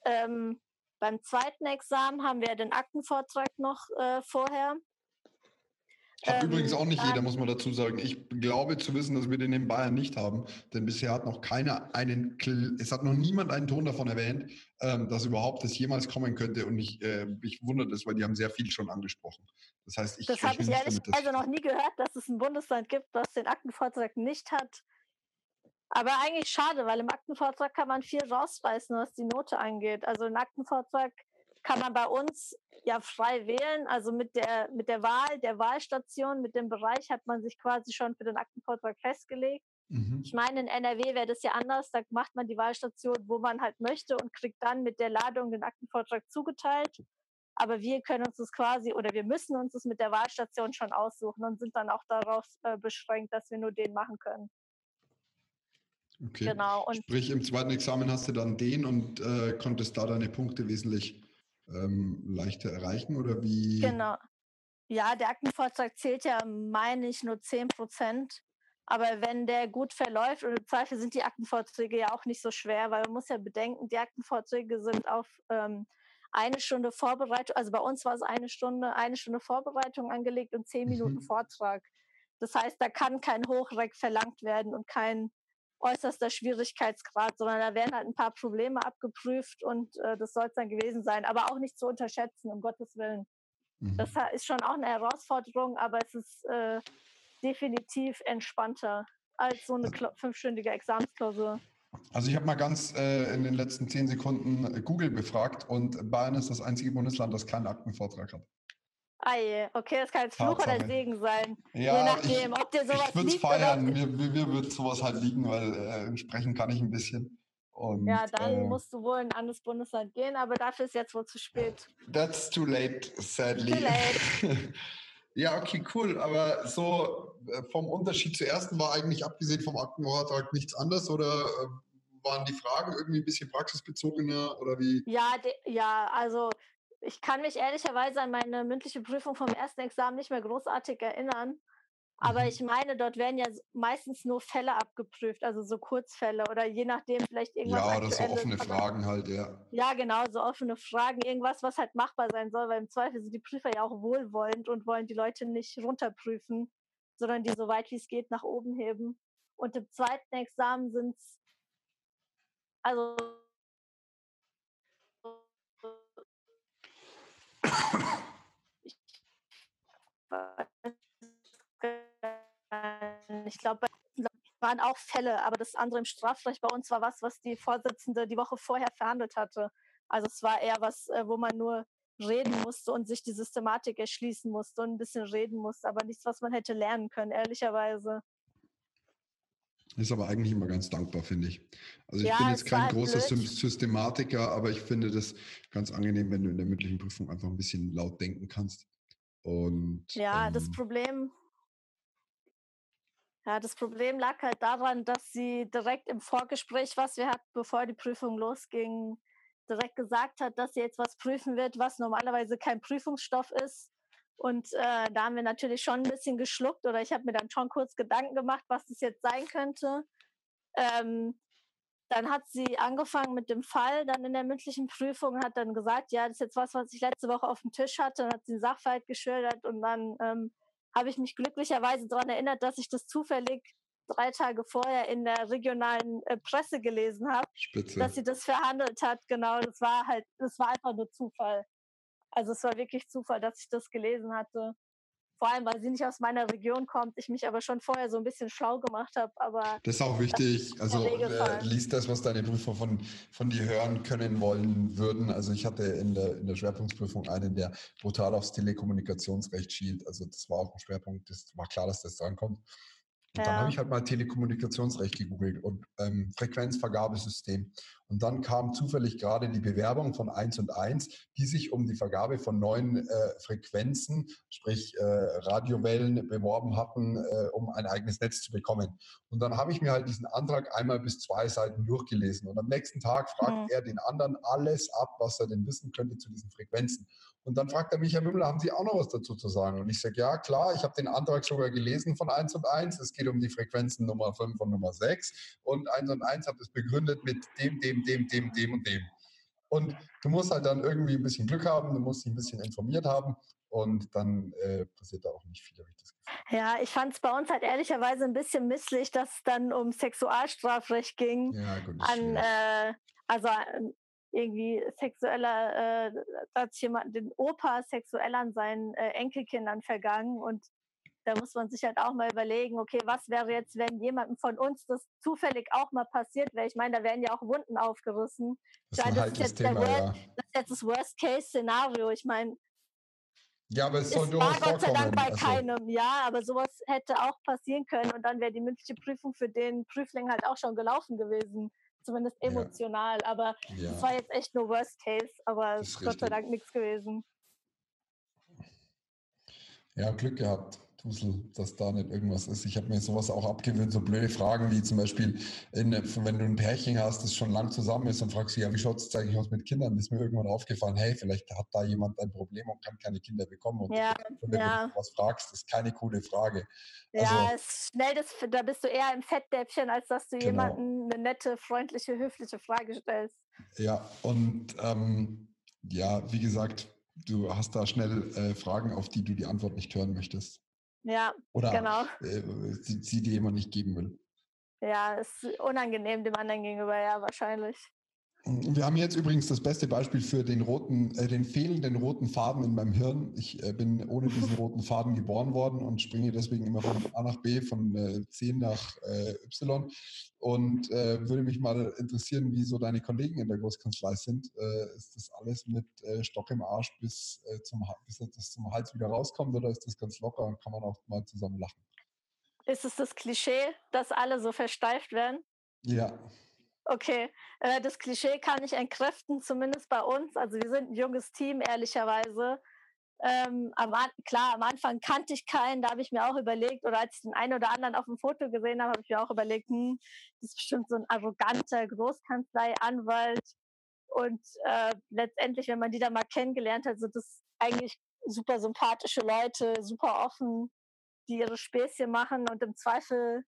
Ähm, beim zweiten Examen haben wir den Aktenvortrag noch äh, vorher. Hat ähm, übrigens auch nicht jeder, muss man dazu sagen. Ich glaube zu wissen, dass wir den in Bayern nicht haben, denn bisher hat noch keiner einen, es hat noch niemand einen Ton davon erwähnt, ähm, dass überhaupt das jemals kommen könnte. Und ich, äh, ich wundere das, weil die haben sehr viel schon angesprochen. Das heißt, ich. Das habe ich ehrlich also noch nie gehört, dass es ein Bundesland gibt, das den Aktenvortrag nicht hat. Aber eigentlich schade, weil im Aktenvortrag kann man viel rausreißen, was die Note angeht. Also im Aktenvortrag kann man bei uns ja frei wählen. Also mit der, mit der Wahl, der Wahlstation, mit dem Bereich hat man sich quasi schon für den Aktenvortrag festgelegt. Mhm. Ich meine, in NRW wäre das ja anders. Da macht man die Wahlstation, wo man halt möchte und kriegt dann mit der Ladung den Aktenvortrag zugeteilt. Aber wir können uns das quasi oder wir müssen uns das mit der Wahlstation schon aussuchen und sind dann auch darauf äh, beschränkt, dass wir nur den machen können. Okay. Genau. Und Sprich, im zweiten Examen hast du dann den und äh, konntest da deine Punkte wesentlich ähm, leichter erreichen oder wie? Genau. Ja, der Aktenvortrag zählt ja, meine ich, nur 10 Prozent. Aber wenn der gut verläuft, und im Zweifel sind die Aktenvorträge ja auch nicht so schwer, weil man muss ja bedenken, die Aktenvorträge sind auf ähm, eine Stunde Vorbereitung, also bei uns war es eine Stunde, eine Stunde Vorbereitung angelegt und zehn Minuten mhm. Vortrag. Das heißt, da kann kein Hochreck verlangt werden und kein äußerster Schwierigkeitsgrad, sondern da werden halt ein paar Probleme abgeprüft und äh, das soll es dann gewesen sein. Aber auch nicht zu unterschätzen, um Gottes Willen. Mhm. Das ist schon auch eine Herausforderung, aber es ist äh, definitiv entspannter als so eine fünfstündige Examensklausur. Also ich habe mal ganz äh, in den letzten zehn Sekunden äh, Google befragt und Bayern ist das einzige Bundesland, das keinen Aktenvortrag hat. Ei, okay, das kann jetzt Fluch Tatsache. oder Segen sein. Ja, Je nachdem, ich, ob dir sowas Ich würde es feiern, mir, mir, würde sowas halt liegen, weil äh, sprechen kann ich ein bisschen. Und, ja, dann äh, musst du wohl in ein anderes Bundesland gehen, aber dafür ist jetzt wohl zu spät. That's too late, sadly. Too late. ja, okay, cool. Aber so äh, vom Unterschied zur ersten war eigentlich abgesehen vom Aktenvortrag nichts anderes oder äh, waren die Fragen irgendwie ein bisschen praxisbezogener oder wie? Ja, ja, also ich kann mich ehrlicherweise an meine mündliche Prüfung vom ersten Examen nicht mehr großartig erinnern. Aber mhm. ich meine, dort werden ja meistens nur Fälle abgeprüft, also so Kurzfälle oder je nachdem vielleicht irgendwas. Ja, oder so offene Fragen halt, ja. Ja, genau, so offene Fragen, irgendwas, was halt machbar sein soll, weil im Zweifel sind die Prüfer ja auch wohlwollend und wollen die Leute nicht runterprüfen, sondern die so weit wie es geht nach oben heben. Und im zweiten Examen sind es, also ich glaube, waren auch Fälle, aber das andere im Strafrecht bei uns war was, was die Vorsitzende die Woche vorher verhandelt hatte. Also es war eher was, äh, wo man nur reden musste und sich die Systematik erschließen musste und ein bisschen reden musste, aber nichts, was man hätte lernen können, ehrlicherweise. Ist aber eigentlich immer ganz dankbar, finde ich. Also ich ja, bin jetzt kein großer blöd. Systematiker, aber ich finde das ganz angenehm, wenn du in der mündlichen Prüfung einfach ein bisschen laut denken kannst. Und, ja, ähm, das Problem, ja, das Problem lag halt daran, dass sie direkt im Vorgespräch, was wir hatten, bevor die Prüfung losging, direkt gesagt hat, dass sie jetzt was prüfen wird, was normalerweise kein Prüfungsstoff ist. Und äh, da haben wir natürlich schon ein bisschen geschluckt oder ich habe mir dann schon kurz Gedanken gemacht, was das jetzt sein könnte. Ähm, dann hat sie angefangen mit dem Fall, dann in der mündlichen Prüfung, hat dann gesagt, ja, das ist jetzt was, was ich letzte Woche auf dem Tisch hatte, dann hat sie den Sachverhalt geschildert und dann ähm, habe ich mich glücklicherweise daran erinnert, dass ich das zufällig drei Tage vorher in der regionalen äh, Presse gelesen habe, dass sie das verhandelt hat. Genau, das war halt, das war einfach nur Zufall. Also es war wirklich Zufall, dass ich das gelesen hatte. Vor allem, weil sie nicht aus meiner Region kommt, ich mich aber schon vorher so ein bisschen schlau gemacht habe. Aber das ist auch wichtig. Ist also äh, liest das, was deine Prüfer von, von dir hören können wollen würden. Also ich hatte in der, in der Schwerpunktprüfung einen, der brutal aufs Telekommunikationsrecht schielt. Also das war auch ein Schwerpunkt. Das war klar, dass das drankommt. Und ja. dann habe ich halt mal Telekommunikationsrecht gegoogelt und ähm, Frequenzvergabesystem. Und dann kam zufällig gerade die Bewerbung von 1 und 1, die sich um die Vergabe von neuen äh, Frequenzen, sprich äh, Radiowellen, beworben hatten, äh, um ein eigenes Netz zu bekommen. Und dann habe ich mir halt diesen Antrag einmal bis zwei Seiten durchgelesen. Und am nächsten Tag fragt mhm. er den anderen alles ab, was er denn wissen könnte zu diesen Frequenzen. Und dann fragt er mich, Herr Mümmler, haben Sie auch noch was dazu zu sagen? Und ich sage, ja, klar, ich habe den Antrag sogar gelesen von 1 und 1. Es geht um die Frequenzen Nummer 5 und Nummer 6. Und 1 und 1 hat es begründet mit dem, dem, dem, dem, dem und dem. Und du musst halt dann irgendwie ein bisschen Glück haben, du musst dich ein bisschen informiert haben und dann äh, passiert da auch nicht viel, habe ich das Gefühl. Ja, ich fand es bei uns halt ehrlicherweise ein bisschen misslich, dass es dann um Sexualstrafrecht ging. Ja, gut, an, äh, also irgendwie sexueller, äh, hat jemand den Opa sexuell an seinen äh, Enkelkindern vergangen und da muss man sich halt auch mal überlegen, okay, was wäre jetzt, wenn jemandem von uns das zufällig auch mal passiert wäre? Ich meine, da werden ja auch Wunden aufgerissen. Das ist, das ist jetzt Thema, Worst, ja. das ist jetzt das Worst-Case-Szenario. Ich meine, ja, aber es nur war Gott sei Dank bei also. keinem, ja, aber sowas hätte auch passieren können und dann wäre die mündliche Prüfung für den Prüfling halt auch schon gelaufen gewesen zumindest emotional. Ja. Aber es ja. war jetzt echt nur Worst Case, aber es ist Gott sei Dank nichts gewesen. Ja, Glück gehabt. Dusel, dass da nicht irgendwas ist. Ich habe mir sowas auch abgewöhnt, so blöde Fragen wie zum Beispiel, in, wenn du ein Pärchen hast, das schon lang zusammen ist und fragst, ja, wie schaut es eigentlich aus mit Kindern? Ist mir irgendwann aufgefallen, hey, vielleicht hat da jemand ein Problem und kann keine Kinder bekommen. Und ja, wenn ja. du was fragst, ist keine coole Frage. Ja, also, schnell das, da bist du eher im Fettdäpfchen, als dass du genau. jemanden eine nette, freundliche, höfliche Frage stellst. Ja, und ähm, ja, wie gesagt, du hast da schnell äh, Fragen, auf die du die Antwort nicht hören möchtest. Ja, Oder genau. Äh, sie, sie dir jemand nicht geben will. Ja, ist unangenehm dem anderen gegenüber, ja, wahrscheinlich. Wir haben jetzt übrigens das beste Beispiel für den roten, äh, den fehlenden roten Faden in meinem Hirn. Ich äh, bin ohne diesen roten Faden geboren worden und springe deswegen immer von A nach B, von äh, C nach äh, Y. Und äh, würde mich mal interessieren, wie so deine Kollegen in der Großkanzlei sind. Äh, ist das alles mit Stock im Arsch bis, zum, bis das zum Hals wieder rauskommt oder ist das ganz locker und kann man auch mal zusammen lachen? Ist es das Klischee, dass alle so versteift werden? Ja. Okay, äh, das Klischee kann ich entkräften, zumindest bei uns. Also wir sind ein junges Team, ehrlicherweise. Ähm, aber klar, am Anfang kannte ich keinen, da habe ich mir auch überlegt, oder als ich den einen oder anderen auf dem Foto gesehen habe, habe ich mir auch überlegt, hm, das ist bestimmt so ein arroganter Großkanzlei-Anwalt. Und äh, letztendlich, wenn man die da mal kennengelernt hat, sind das eigentlich super sympathische Leute, super offen, die ihre Späßchen machen und im Zweifel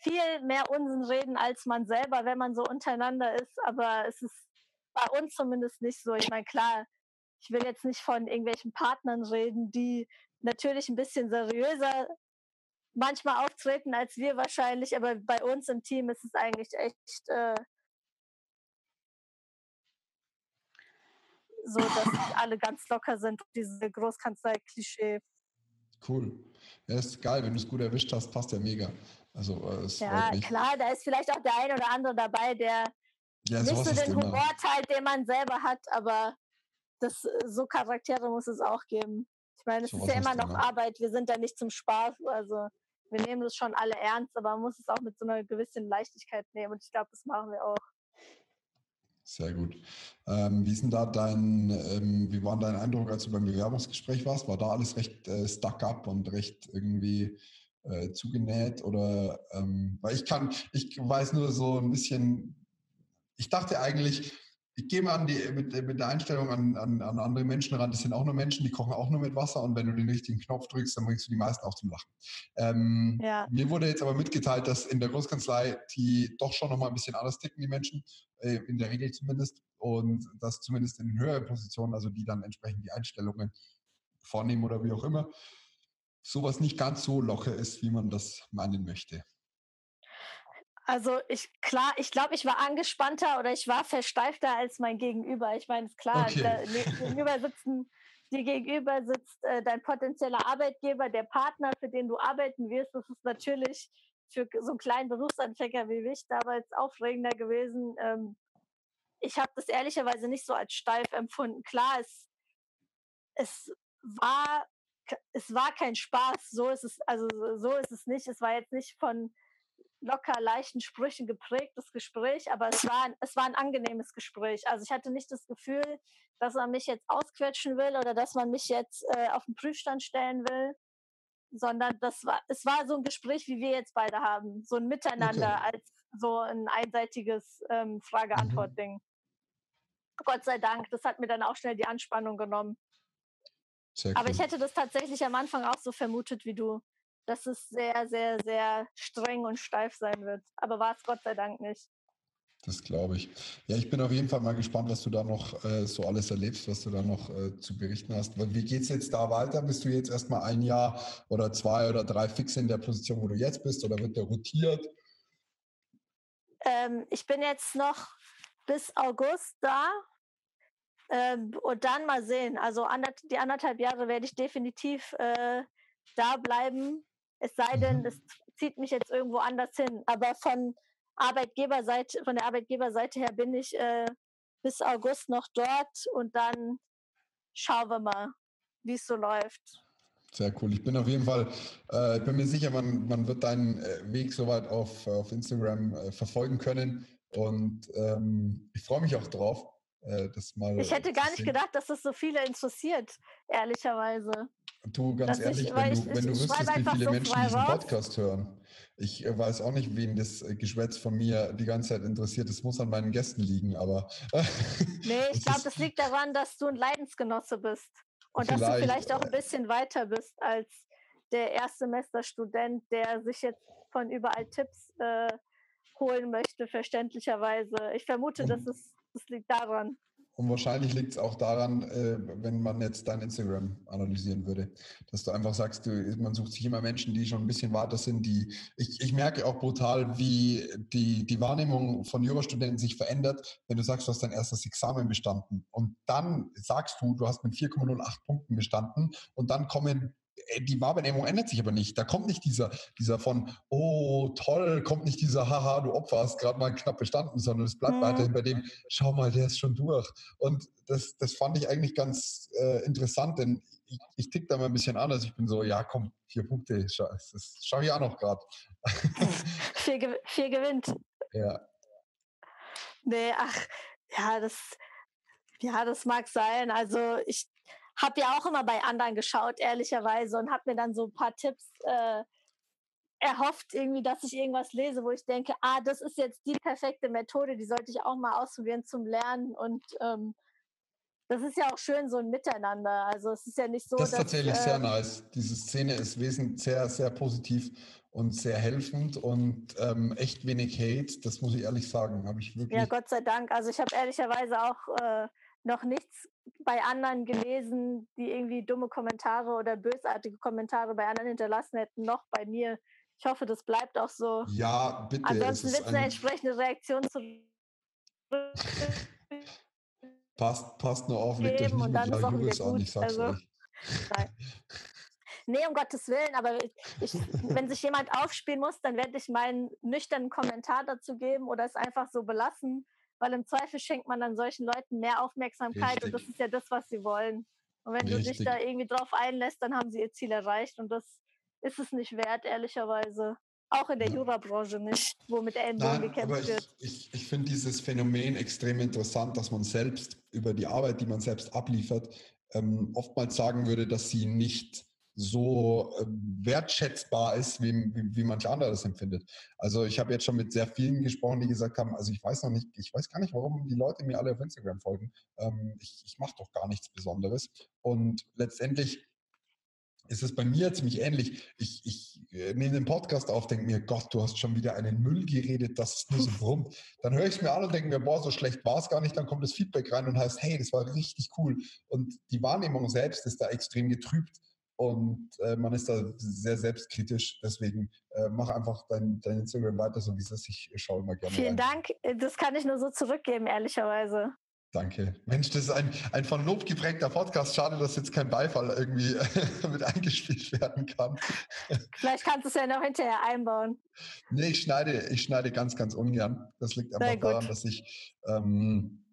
viel mehr Unsinn reden als man selber, wenn man so untereinander ist. Aber es ist bei uns zumindest nicht so. Ich meine, klar, ich will jetzt nicht von irgendwelchen Partnern reden, die natürlich ein bisschen seriöser manchmal auftreten als wir wahrscheinlich, aber bei uns im Team ist es eigentlich echt äh, so, dass alle ganz locker sind, diese Großkanzlei-Klischee. Cool. Ja, ist geil, wenn du es gut erwischt hast, passt ja mega. Also, äh, ja, klar, da ist vielleicht auch der ein oder andere dabei, der ja, nicht so den Humor teilt, den man selber hat, aber das, so Charaktere muss es auch geben. Ich meine, es so ist ja immer noch immer. Arbeit, wir sind da nicht zum Spaß, also wir nehmen das schon alle ernst, aber man muss es auch mit so einer gewissen Leichtigkeit nehmen und ich glaube, das machen wir auch. Sehr gut. Ähm, wie ist denn da dein, ähm, wie war dein Eindruck, als du beim Bewerbungsgespräch warst? War da alles recht äh, stuck up und recht irgendwie äh, zugenäht oder ähm, weil ich kann, ich weiß nur so ein bisschen, ich dachte eigentlich, ich gehe mal an die, mit, mit der Einstellung an, an, an, andere Menschen ran. Das sind auch nur Menschen, die kochen auch nur mit Wasser und wenn du den richtigen Knopf drückst, dann bringst du die meisten auch zum Lachen. Ähm, ja. Mir wurde jetzt aber mitgeteilt, dass in der Großkanzlei die doch schon nochmal ein bisschen anders ticken, die Menschen, äh, in der Regel zumindest. Und dass zumindest in höheren Positionen, also die dann entsprechend die Einstellungen vornehmen oder wie auch immer, sowas nicht ganz so locker ist, wie man das meinen möchte. Also ich klar, ich glaube, ich war angespannter oder ich war versteifter als mein Gegenüber. Ich meine, ist klar, okay. da, gegenüber sitzen, dir gegenüber sitzt äh, dein potenzieller Arbeitgeber, der Partner, für den du arbeiten wirst. Das ist natürlich für so einen kleinen Berufsanfänger wie mich damals aufregender gewesen. Ähm, ich habe das ehrlicherweise nicht so als steif empfunden. Klar, es, es war es war kein Spaß, so ist es, also so ist es nicht. Es war jetzt nicht von locker leichten Sprüchen geprägtes Gespräch, aber es war, es war ein angenehmes Gespräch. Also ich hatte nicht das Gefühl, dass man mich jetzt ausquetschen will oder dass man mich jetzt äh, auf den Prüfstand stellen will, sondern das war, es war so ein Gespräch, wie wir jetzt beide haben, so ein Miteinander okay. als so ein einseitiges ähm, Frage-Antwort-Ding. Mhm. Gott sei Dank, das hat mir dann auch schnell die Anspannung genommen. Sehr Aber cool. ich hätte das tatsächlich am Anfang auch so vermutet wie du, dass es sehr, sehr, sehr streng und steif sein wird. Aber war es Gott sei Dank nicht. Das glaube ich. Ja, ich bin auf jeden Fall mal gespannt, was du da noch äh, so alles erlebst, was du da noch äh, zu berichten hast. Wie geht es jetzt da weiter? Bist du jetzt erstmal ein Jahr oder zwei oder drei fix in der Position, wo du jetzt bist, oder wird der rotiert? Ähm, ich bin jetzt noch bis August da ähm, und dann mal sehen. Also die anderthalb Jahre werde ich definitiv äh, da bleiben. Es sei denn, mhm. es zieht mich jetzt irgendwo anders hin. Aber von Arbeitgeberseite, von der Arbeitgeberseite her bin ich äh, bis August noch dort und dann schauen wir mal, wie es so läuft. Sehr cool. Ich bin auf jeden Fall, äh, ich bin mir sicher, man, man wird deinen äh, Weg soweit auf, auf Instagram äh, verfolgen können. Und ähm, ich freue mich auch drauf. Äh, das mal ich hätte gar nicht gedacht, dass das so viele interessiert, ehrlicherweise. Du, ganz ehrlich, ich, wenn, du, wenn du wüsstest, wie viele so Menschen diesen Podcast hören. Ich äh, weiß auch nicht, wen das äh, Geschwätz von mir die ganze Zeit interessiert. Es muss an meinen Gästen liegen, aber. nee, ich glaube, das liegt daran, dass du ein Leidensgenosse bist. Und dass du vielleicht auch ein äh, bisschen weiter bist als der Erstsemesterstudent, der sich jetzt von überall Tipps äh, holen möchte, verständlicherweise. Ich vermute, dass es, das liegt daran. Und wahrscheinlich liegt es auch daran, äh, wenn man jetzt dein Instagram analysieren würde, dass du einfach sagst, du, man sucht sich immer Menschen, die schon ein bisschen weiter sind, die, ich, ich merke auch brutal, wie die, die Wahrnehmung von Jurastudenten sich verändert, wenn du sagst, du hast dein erstes Examen bestanden. Und dann sagst du, du hast mit 4,08 Punkten bestanden und dann kommen die Wahrnehmung ändert sich aber nicht. Da kommt nicht dieser, dieser von, oh toll, kommt nicht dieser, haha, du Opfer hast gerade mal knapp bestanden, sondern es bleibt mhm. weiterhin bei dem, schau mal, der ist schon durch. Und das, das fand ich eigentlich ganz äh, interessant, denn ich, ich tick da mal ein bisschen anders. Ich bin so, ja komm, vier Punkte, das schaue ich auch noch gerade. vier, vier gewinnt. Ja. Nee, ach, ja, das, ja, das mag sein. Also ich habe ja auch immer bei anderen geschaut, ehrlicherweise, und habe mir dann so ein paar Tipps äh, erhofft, irgendwie, dass ich irgendwas lese, wo ich denke, ah, das ist jetzt die perfekte Methode, die sollte ich auch mal ausprobieren zum Lernen. Und ähm, das ist ja auch schön so ein Miteinander. Also es ist ja nicht so. Das ist dass, tatsächlich äh, sehr nice. Diese Szene ist wesentlich sehr, sehr positiv und sehr helfend und ähm, echt wenig Hate. Das muss ich ehrlich sagen. Habe ich wirklich. Ja, Gott sei Dank. Also ich habe ehrlicherweise auch äh, noch nichts bei anderen gelesen, die irgendwie dumme Kommentare oder bösartige Kommentare bei anderen hinterlassen hätten, noch bei mir. Ich hoffe, das bleibt auch so. Ja, bitte. Ansonsten wird es eine entsprechende Reaktion zu. passt, passt nur auf, legt euch nicht mit Juris an, ich sag's also, euch. Nein. Nee, um Gottes Willen, aber ich, wenn sich jemand aufspielen muss, dann werde ich meinen nüchternen Kommentar dazu geben oder es einfach so belassen weil im Zweifel schenkt man dann solchen Leuten mehr Aufmerksamkeit Richtig. und das ist ja das, was sie wollen. Und wenn Richtig. du dich da irgendwie drauf einlässt, dann haben sie ihr Ziel erreicht und das ist es nicht wert, ehrlicherweise. Auch in der ja. Jurabranche nicht, wo mit Ellenbogen gekämpft ich, wird. Ich, ich finde dieses Phänomen extrem interessant, dass man selbst über die Arbeit, die man selbst abliefert, ähm, oftmals sagen würde, dass sie nicht so ähm, wertschätzbar ist, wie, wie, wie manch anderer das empfindet. Also ich habe jetzt schon mit sehr vielen gesprochen, die gesagt haben, also ich weiß noch nicht, ich weiß gar nicht, warum die Leute mir alle auf Instagram folgen. Ähm, ich ich mache doch gar nichts Besonderes. Und letztendlich ist es bei mir ziemlich ähnlich. Ich, ich äh, nehme den Podcast auf, denke mir, Gott, du hast schon wieder einen Müll geredet, das ist nur so brummt. Dann höre ich es mir an und denke mir, boah, so schlecht war es gar nicht. Dann kommt das Feedback rein und heißt, hey, das war richtig cool. Und die Wahrnehmung selbst ist da extrem getrübt und äh, man ist da sehr selbstkritisch. Deswegen äh, mach einfach dein, dein Instagram weiter, so wie es ist. Ich schaue immer gerne. Vielen rein. Dank. Äh, das kann ich nur so zurückgeben, ehrlicherweise. Danke. Mensch, das ist ein, ein von Lob geprägter Podcast. Schade, dass jetzt kein Beifall irgendwie mit eingespielt werden kann. Vielleicht kannst du es ja noch hinterher einbauen. Nee, ich schneide, ich schneide ganz, ganz ungern. Das liegt einfach daran, dass ich ähm,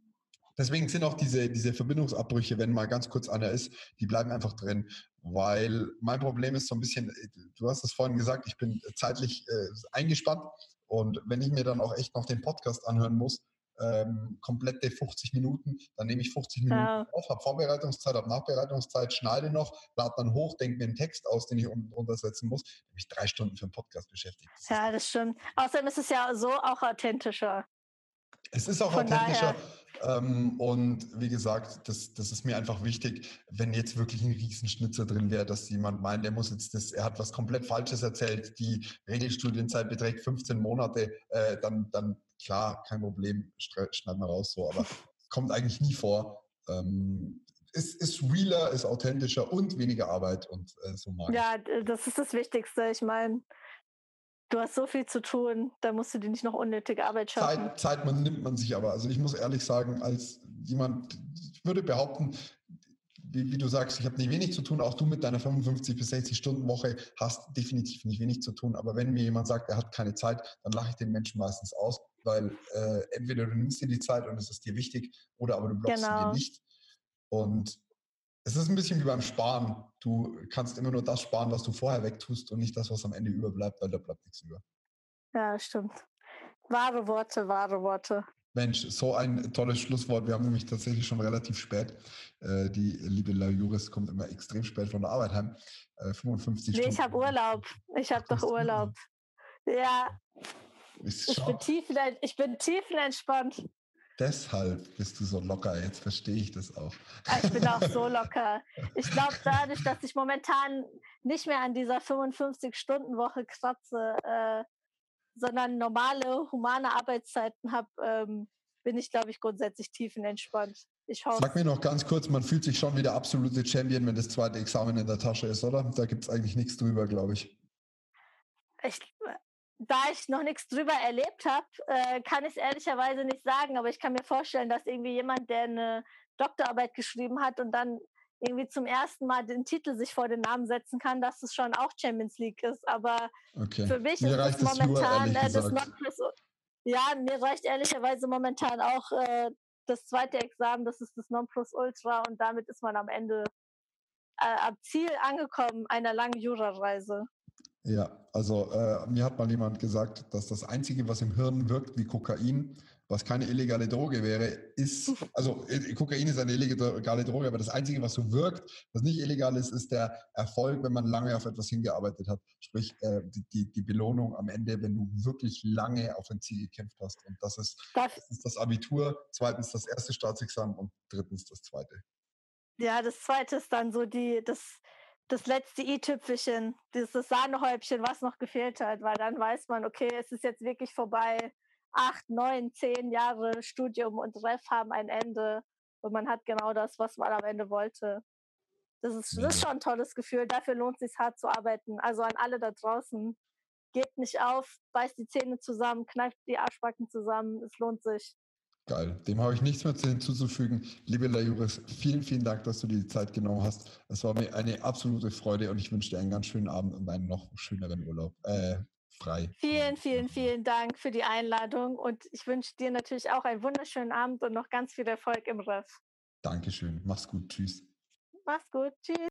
Deswegen sind auch diese, diese Verbindungsabbrüche, wenn mal ganz kurz einer ist, die bleiben einfach drin. Weil mein Problem ist so ein bisschen, du hast es vorhin gesagt, ich bin zeitlich äh, eingespannt. Und wenn ich mir dann auch echt noch den Podcast anhören muss, ähm, komplette 50 Minuten, dann nehme ich 50 Minuten ja. auf, habe Vorbereitungszeit, habe Nachbereitungszeit, schneide noch, lade dann hoch, denke mir einen Text aus, den ich untersetzen muss, bin ich drei Stunden für einen Podcast beschäftigt. Das ja, das stimmt. Außerdem ist es ja so auch authentischer. Es ist auch Von authentischer. Ähm, und wie gesagt, das, das ist mir einfach wichtig, wenn jetzt wirklich ein Riesenschnitzer drin wäre, dass jemand meint, der muss jetzt das, er hat was komplett Falsches erzählt, die Regelstudienzeit beträgt 15 Monate, äh, dann, dann klar, kein Problem, schneiden wir raus so, aber kommt eigentlich nie vor. Ähm, ist, ist realer, ist authentischer und weniger Arbeit und äh, so mag Ja, das ist das Wichtigste. Ich meine, Du hast so viel zu tun, da musst du dir nicht noch unnötige Arbeit schaffen. Zeit, Zeit man nimmt man sich aber. Also ich muss ehrlich sagen, als jemand, ich würde behaupten, wie, wie du sagst, ich habe nicht wenig zu tun. Auch du mit deiner 55 bis 60 Stunden Woche hast definitiv nicht wenig zu tun. Aber wenn mir jemand sagt, er hat keine Zeit, dann lache ich den Menschen meistens aus, weil äh, entweder du nimmst dir die Zeit und es ist dir wichtig, oder aber du blockst genau. sie dir nicht. Und es ist ein bisschen wie beim Sparen. Du kannst immer nur das sparen, was du vorher wegtust und nicht das, was am Ende überbleibt, weil da bleibt nichts über. Ja, stimmt. Wahre Worte, wahre Worte. Mensch, so ein tolles Schlusswort. Wir haben nämlich tatsächlich schon relativ spät. Äh, die liebe La Juris kommt immer extrem spät von der Arbeit heim. Äh, 55 nee, Stunden. ich habe Urlaub. Ich habe doch Urlaub. Ja. Ich bin, tiefen, ich bin tiefenentspannt. Deshalb bist du so locker. Jetzt verstehe ich das auch. Ich bin auch so locker. Ich glaube, dadurch, dass ich momentan nicht mehr an dieser 55-Stunden-Woche kratze, äh, sondern normale, humane Arbeitszeiten habe, ähm, bin ich, glaube ich, grundsätzlich tiefenentspannt. Ich hoffe. Sag mir noch ganz kurz, man fühlt sich schon wie der absolute Champion, wenn das zweite Examen in der Tasche ist, oder? Da gibt es eigentlich nichts drüber, glaube ich. ich. Da ich noch nichts drüber erlebt habe, äh, kann ich es ehrlicherweise nicht sagen, aber ich kann mir vorstellen, dass irgendwie jemand, der eine Doktorarbeit geschrieben hat und dann irgendwie zum ersten Mal den Titel sich vor den Namen setzen kann, dass es schon auch Champions League ist. Aber okay. für mich mir ist es momentan äh, das Nonplus. Ja, mir reicht ehrlicherweise momentan auch äh, das zweite Examen, das ist das Nonplusultra und damit ist man am Ende äh, am Ziel angekommen einer langen Jurareise. Ja, also äh, mir hat mal jemand gesagt, dass das Einzige, was im Hirn wirkt wie Kokain, was keine illegale Droge wäre, ist, also äh, Kokain ist eine illegale Droge, aber das Einzige, was so wirkt, was nicht illegal ist, ist der Erfolg, wenn man lange auf etwas hingearbeitet hat. Sprich, äh, die, die, die, Belohnung am Ende, wenn du wirklich lange auf ein Ziel gekämpft hast. Und das ist, das ist das Abitur, zweitens das erste Staatsexamen und drittens das zweite. Ja, das zweite ist dann so die, das, das letzte i-Tüpfelchen, dieses Sahnehäubchen, was noch gefehlt hat, weil dann weiß man, okay, es ist jetzt wirklich vorbei acht, neun, zehn Jahre Studium und Ref haben ein Ende und man hat genau das, was man am Ende wollte. Das ist, das ist schon ein tolles Gefühl. Dafür lohnt es sich hart zu arbeiten. Also an alle da draußen, gebt nicht auf, beißt die Zähne zusammen, kneift die Arschbacken zusammen. Es lohnt sich. Geil. Dem habe ich nichts mehr hinzuzufügen. Liebe Lajuris, vielen, vielen Dank, dass du dir die Zeit genommen hast. Es war mir eine absolute Freude und ich wünsche dir einen ganz schönen Abend und einen noch schöneren Urlaub. Äh, frei. Vielen, vielen, vielen Dank für die Einladung und ich wünsche dir natürlich auch einen wunderschönen Abend und noch ganz viel Erfolg im Ref. Dankeschön. Mach's gut. Tschüss. Mach's gut. Tschüss.